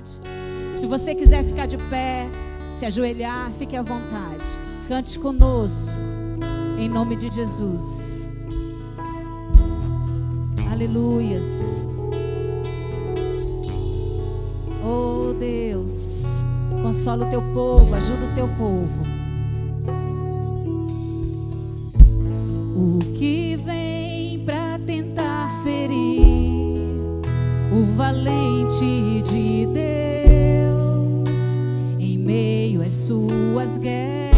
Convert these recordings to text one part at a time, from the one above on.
vontade. Se você quiser ficar de pé, se ajoelhar, fique à vontade. Cante conosco, em nome de Jesus. Aleluias. Oh Deus, consola o teu povo, ajuda o teu povo. O que meio às suas guerras?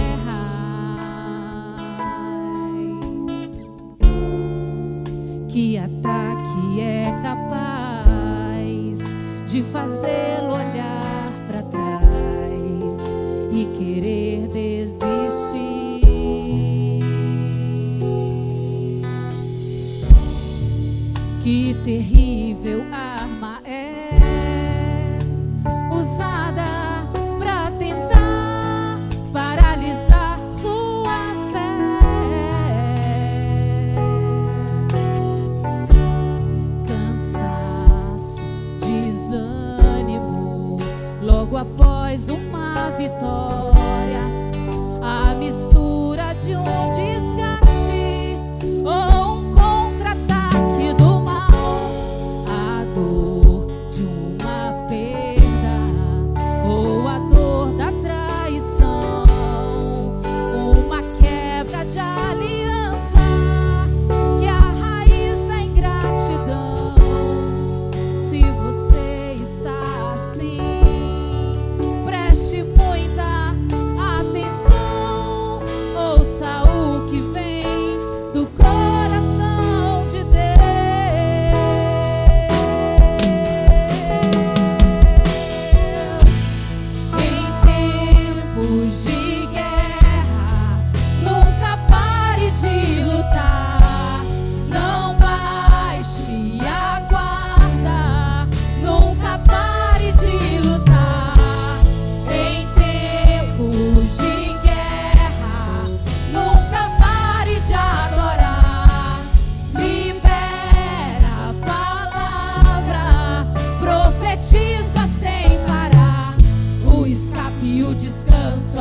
Que ataque é capaz de fazê-lo olhar para trás e querer desistir? Que terrível logo após uma vitória, a mistura de um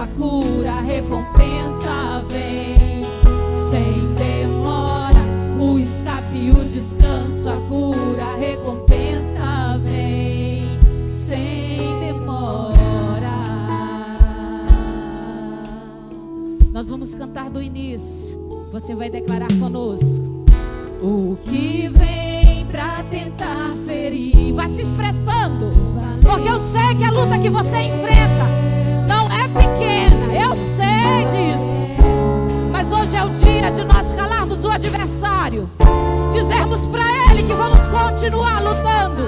a cura, recompensa vem sem demora. O escape o descanso, a cura, recompensa vem sem demora. Nós vamos cantar do início. Você vai declarar conosco. O que vem pra tentar ferir. Vai se expressando. Porque eu sei que a luta que você enfrenta continuar lutando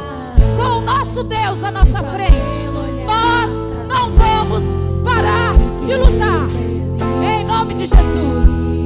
com o nosso Deus à nossa frente. Nós não vamos parar de lutar. Em nome de Jesus.